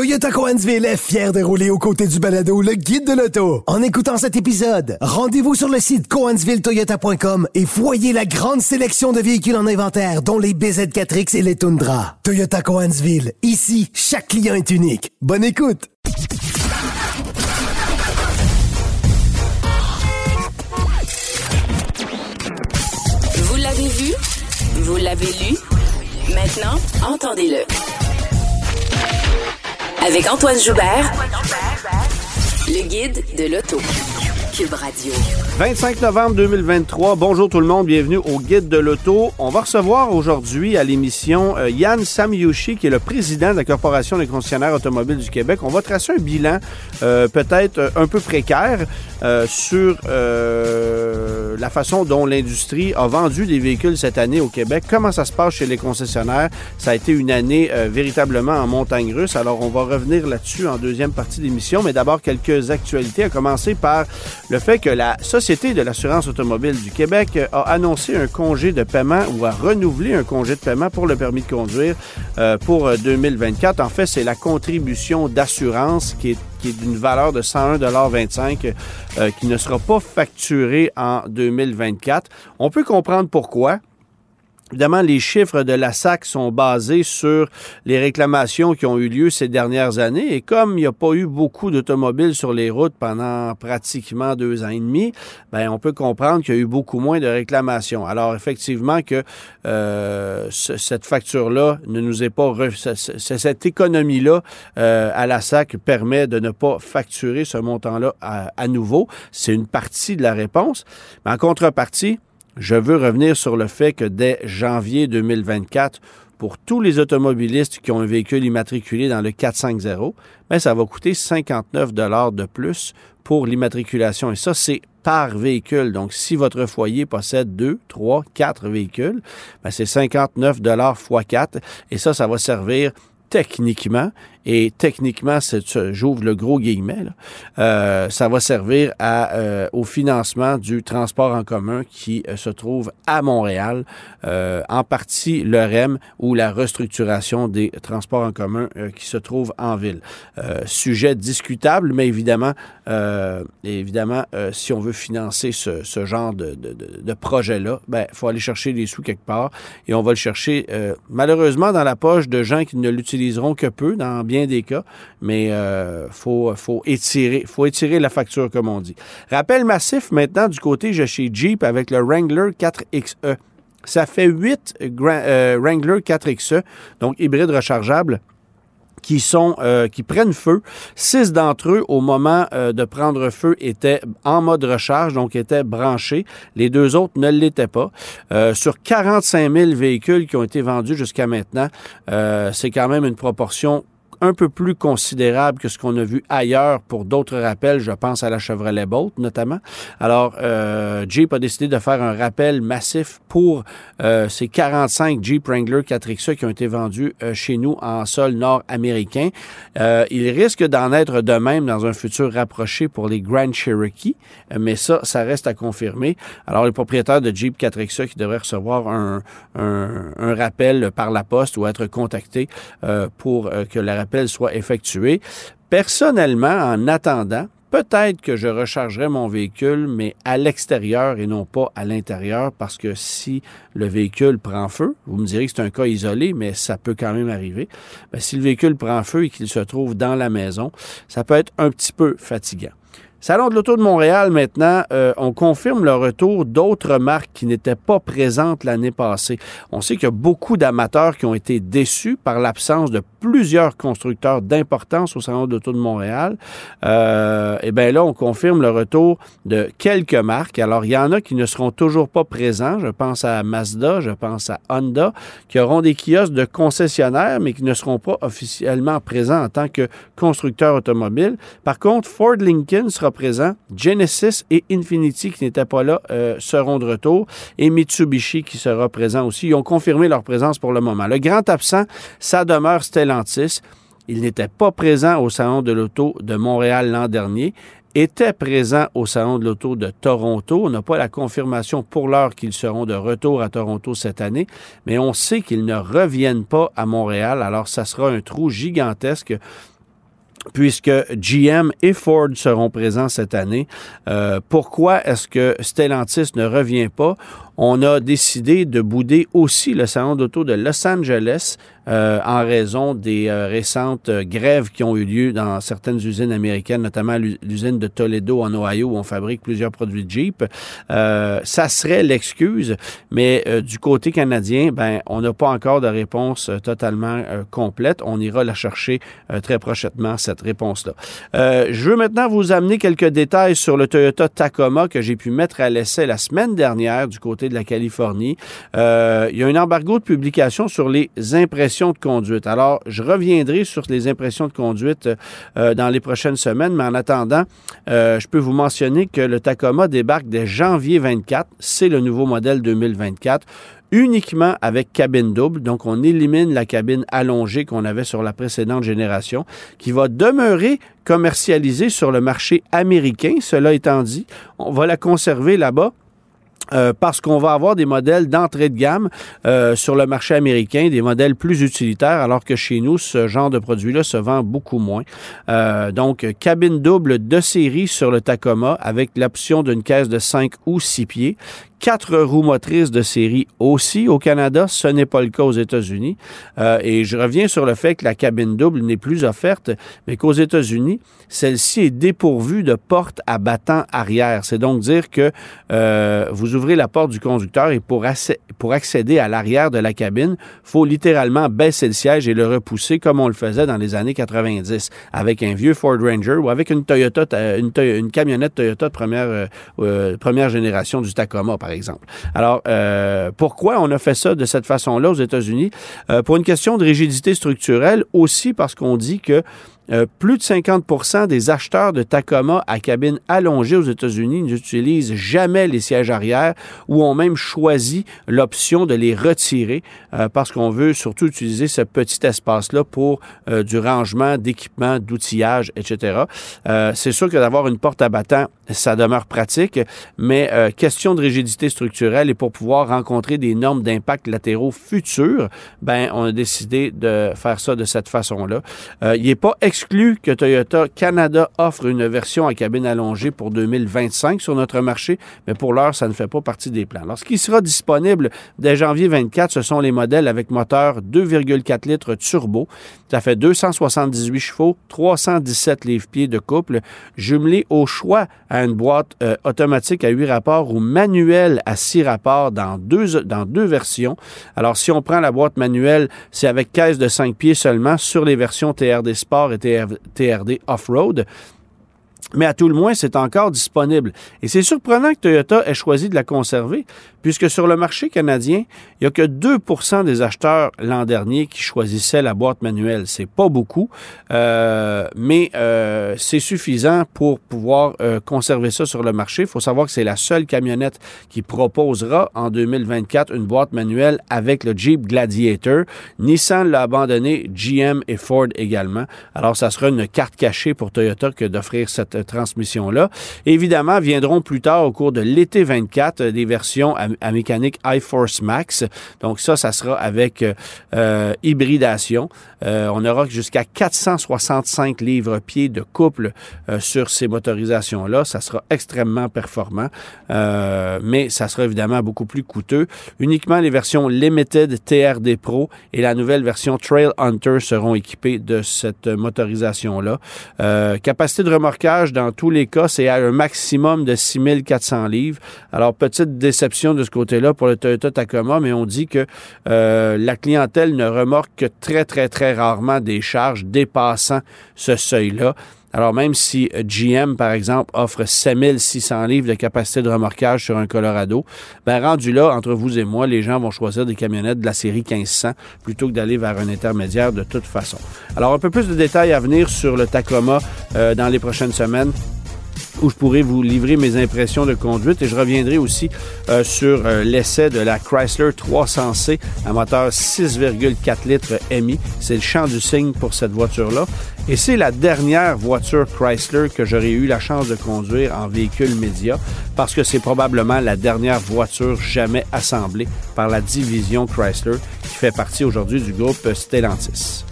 Toyota Coansville est fier de rouler aux côtés du balado Le Guide de l'auto. En écoutant cet épisode, rendez-vous sur le site coansvilletoyota.com et voyez la grande sélection de véhicules en inventaire, dont les BZ4X et les Tundra. Toyota Coansville, ici, chaque client est unique. Bonne écoute! Vous l'avez vu? Vous l'avez lu? Maintenant, entendez-le. Avec Antoine Joubert, le guide de l'auto. Cube Radio. 25 novembre 2023. Bonjour tout le monde, bienvenue au Guide de l'auto. On va recevoir aujourd'hui à l'émission euh, Yann Samyushi, qui est le président de la Corporation des concessionnaires automobiles du Québec. On va tracer un bilan euh, peut-être euh, un peu précaire euh, sur euh, la façon dont l'industrie a vendu des véhicules cette année au Québec. Comment ça se passe chez les concessionnaires? Ça a été une année véritablement en montagne russe. Alors on va revenir là-dessus en deuxième partie d'émission, mais d'abord quelques actualités, à commencer par le fait que la Société de l'assurance automobile du Québec a annoncé un congé de paiement ou a renouvelé un congé de paiement pour le permis de conduire euh, pour 2024. En fait, c'est la contribution d'assurance qui est qui est d'une valeur de 101,25 euh, qui ne sera pas facturée en 2024. On peut comprendre pourquoi. Évidemment, les chiffres de la SAC sont basés sur les réclamations qui ont eu lieu ces dernières années. Et comme il n'y a pas eu beaucoup d'automobiles sur les routes pendant pratiquement deux ans et demi, ben, on peut comprendre qu'il y a eu beaucoup moins de réclamations. Alors, effectivement, que euh, ce- cette facture-là ne nous est pas... re- ce- ce- cette économie-là euh, à la SAC permet de ne pas facturer ce montant-là à, à nouveau. C'est une partie de la réponse. Mais en contrepartie, je veux revenir sur le fait que dès janvier 2024, pour tous les automobilistes qui ont un véhicule immatriculé dans le 450, ben ça va coûter 59 dollars de plus pour l'immatriculation. Et ça, c'est par véhicule. Donc, si votre foyer possède deux, trois, quatre véhicules, ben c'est 59 dollars x 4. Et ça, ça va servir techniquement, et techniquement, j'ouvre le gros guillemet, euh, ça va servir euh, au financement du transport en commun qui euh, se trouve à Montréal, en partie le REM ou la restructuration des transports en commun qui se trouvent en ville. Sujet discutable, mais évidemment, évidemment, si on veut financer ce, genre de, projet-là, ben, il faut aller chercher les sous quelque part et on va le chercher malheureusement dans la poche de gens qui ne l'utiliseront que peu dans bien des cas, mais euh, faut faut étirer faut étirer la facture comme on dit. Rappel massif maintenant du côté de chez Jeep avec le Wrangler 4XE. Ça fait 8 Wrangler 4XE, donc hybride rechargeable qui sont euh, qui prennent feu. Six d'entre eux, au moment euh, de prendre feu, étaient en mode recharge, donc étaient branchés. Les deux autres ne l'étaient pas. Euh, sur 45 000 véhicules qui ont été vendus jusqu'à maintenant, euh, c'est quand même une proportion un peu plus considérable que ce qu'on a vu ailleurs pour d'autres rappels. Je pense à la Chevrolet Bolt notamment. Alors, euh, Jeep a décidé de faire un rappel massif pour euh, ces 45 Jeep Wrangler 4XE qui ont été vendus euh, chez nous en sol nord-américain. Euh, il risque d'en être de même dans un futur rapproché pour les Grand Cherokee, mais ça, ça reste à confirmer. Alors, les propriétaires de Jeep 4XE qui devraient recevoir un, un, un rappel par la poste ou être contactés pour que le soit effectué. Personnellement, en attendant, peut-être que je rechargerai mon véhicule, mais à l'extérieur et non pas à l'intérieur, parce que si le véhicule prend feu, vous me direz que c'est un cas isolé, mais ça peut quand même arriver. Ben, si le véhicule prend feu et qu'il se trouve dans la maison, ça peut être un petit peu fatigant. Salon de l'Auto de Montréal, maintenant, euh, on confirme le retour d'autres marques qui n'étaient pas présentes l'année passée. On sait qu'il y a beaucoup d'amateurs qui ont été déçus par l'absence de plusieurs constructeurs d'importance au Salon de l'Auto de Montréal. Euh, et bien là, on confirme le retour de quelques marques. Alors, il y en a qui ne seront toujours pas présents. Je pense à Mazda, je pense à Honda, qui auront des kiosques de concessionnaires, mais qui ne seront pas officiellement présents en tant que constructeurs automobiles. Par contre, Ford Lincoln sera présent, Genesis et Infiniti, qui n'étaient pas là, euh, seront de retour, et Mitsubishi, qui sera présent aussi. Ils ont confirmé leur présence pour le moment. Le grand absent, ça demeure Stellantis. Il n'était pas présent au Salon de l'Auto de Montréal l'an dernier, était présent au Salon de l'Auto de Toronto. On n'a pas la confirmation pour l'heure qu'ils seront de retour à Toronto cette année, mais on sait qu'ils ne reviennent pas à Montréal. Alors, ça sera un trou gigantesque puisque GM et Ford seront présents cette année. Euh, pourquoi est-ce que Stellantis ne revient pas? On a décidé de bouder aussi le salon d'auto de Los Angeles euh, en raison des euh, récentes euh, grèves qui ont eu lieu dans certaines usines américaines, notamment l'usine de Toledo en Ohio où on fabrique plusieurs produits Jeep. ça serait l'excuse, mais du côté canadien, ben on n'a pas encore de réponse totalement complète. On ira la chercher très prochainement cette réponse-là. je veux maintenant vous amener quelques détails sur le Toyota Tacoma que j'ai pu mettre à l'essai la semaine dernière du côté de la Californie. il y a un embargo de publication sur les impressions de conduite. Alors, je reviendrai sur les impressions de conduite euh, dans les prochaines semaines, mais en attendant, euh, je peux vous mentionner que le Tacoma débarque dès janvier 24. C'est le nouveau modèle 2024 uniquement avec cabine double. Donc, on élimine la cabine allongée qu'on avait sur la précédente génération, qui va demeurer commercialisée sur le marché américain. Cela étant dit, on va la conserver là-bas euh, parce qu'on va avoir des modèles d'entrée de gamme euh, sur le marché américain, des modèles plus utilitaires, alors que chez nous, ce genre de produit-là se vend beaucoup moins. Euh, donc, cabine double de série sur le Tacoma avec l'option d'une caisse de 5 ou 6 pieds quatre roues motrices de série aussi au Canada. Ce n'est pas le cas aux États-Unis. Euh, et je reviens sur le fait que la cabine double n'est plus offerte, mais qu'aux États-Unis, celle-ci est dépourvue de porte à battant arrière. C'est donc dire que euh, vous ouvrez la porte du conducteur et pour, accéder à l'arrière de la cabine, faut littéralement baisser le siège et le repousser comme on le faisait dans les années 90 avec un vieux Ford Ranger ou avec une Toyota, une, camionnette Toyota de première, euh, première génération du Tacoma, par Alors, euh, pourquoi on a fait ça de cette façon-là aux États-Unis? Euh, pour une question de rigidité structurelle, aussi parce qu'on dit que euh, plus de 50% des acheteurs de Tacoma à cabine allongée aux États-Unis n'utilisent jamais les sièges arrière ou ont même choisi l'option de les retirer euh, parce qu'on veut surtout utiliser ce petit espace-là pour euh, du rangement d'équipements, d'outillage, etc. C'est sûr que d'avoir une porte à battant, ça demeure pratique, mais question de rigidité structurelle et pour pouvoir rencontrer des normes d'impact latéraux futurs, ben on a décidé de faire ça de cette façon-là. il n'est pas que Toyota Canada offre une version à cabine allongée pour 2025 sur notre marché, mais pour l'heure, ça ne fait pas partie des plans. Lorsqu'il sera disponible dès janvier 24, ce sont les modèles avec moteur 2,4 litres turbo. Ça fait 278 chevaux, 317 livres-pieds de couple, jumelé au choix à une boîte euh, automatique à 8 rapports ou manuelle à 6 rapports dans deux, dans deux versions. Alors, si on prend la boîte manuelle, c'est avec caisse de 5 pieds seulement sur les versions TRD Sport et TRD Off-Road. Mais à tout le moins, c'est encore disponible. Et c'est surprenant que Toyota ait choisi de la conserver, puisque sur le marché canadien, il n'y a que 2% des acheteurs l'an dernier qui choisissaient la boîte manuelle. C'est pas beaucoup, euh, mais euh, c'est suffisant pour pouvoir euh, conserver ça sur le marché. Il faut savoir que c'est la seule camionnette qui proposera en 2024 une boîte manuelle avec le Jeep Gladiator. Nissan l'a abandonné, GM et Ford également. Alors, ça sera une carte cachée pour Toyota que d'offrir cette transmission-là. Évidemment, viendront plus tard au cours de l'été 24 des versions à, mécanique iForce Max. Donc ça, ça sera avec euh, euh, hybridation. Euh, on aura jusqu'à 465 livres-pieds de couple sur ces motorisations-là. Ça sera extrêmement performant, mais ça sera évidemment beaucoup plus coûteux. Uniquement les versions Limited TRD Pro et la nouvelle version Trail Hunter seront équipées de cette motorisation-là. capacité de remorquage dans tous les cas, c'est à un maximum de 6400 livres. Alors, petite déception de ce côté-là pour le Toyota Tacoma, mais on dit que euh, la clientèle ne remorque que très, très, très rarement des charges dépassant ce seuil-là. Alors, même si GM, par exemple, offre 7600 livres de capacité de remorquage sur un Colorado, ben rendu là, entre vous et moi, les gens vont choisir des camionnettes de la série 1500 plutôt que d'aller vers un intermédiaire de toute façon. Alors, un peu plus de détails à venir sur le Tacoma euh, dans les prochaines semaines où je pourrai vous livrer mes impressions de conduite et je reviendrai aussi euh, sur euh, l'essai de la Chrysler 300C à moteur 6,4 litres MI. C'est le champ du signe pour cette voiture-là. Et c'est la dernière voiture Chrysler que j'aurais eu la chance de conduire en véhicule média parce que c'est probablement la dernière voiture jamais assemblée par la division Chrysler qui fait partie aujourd'hui du groupe Stellantis.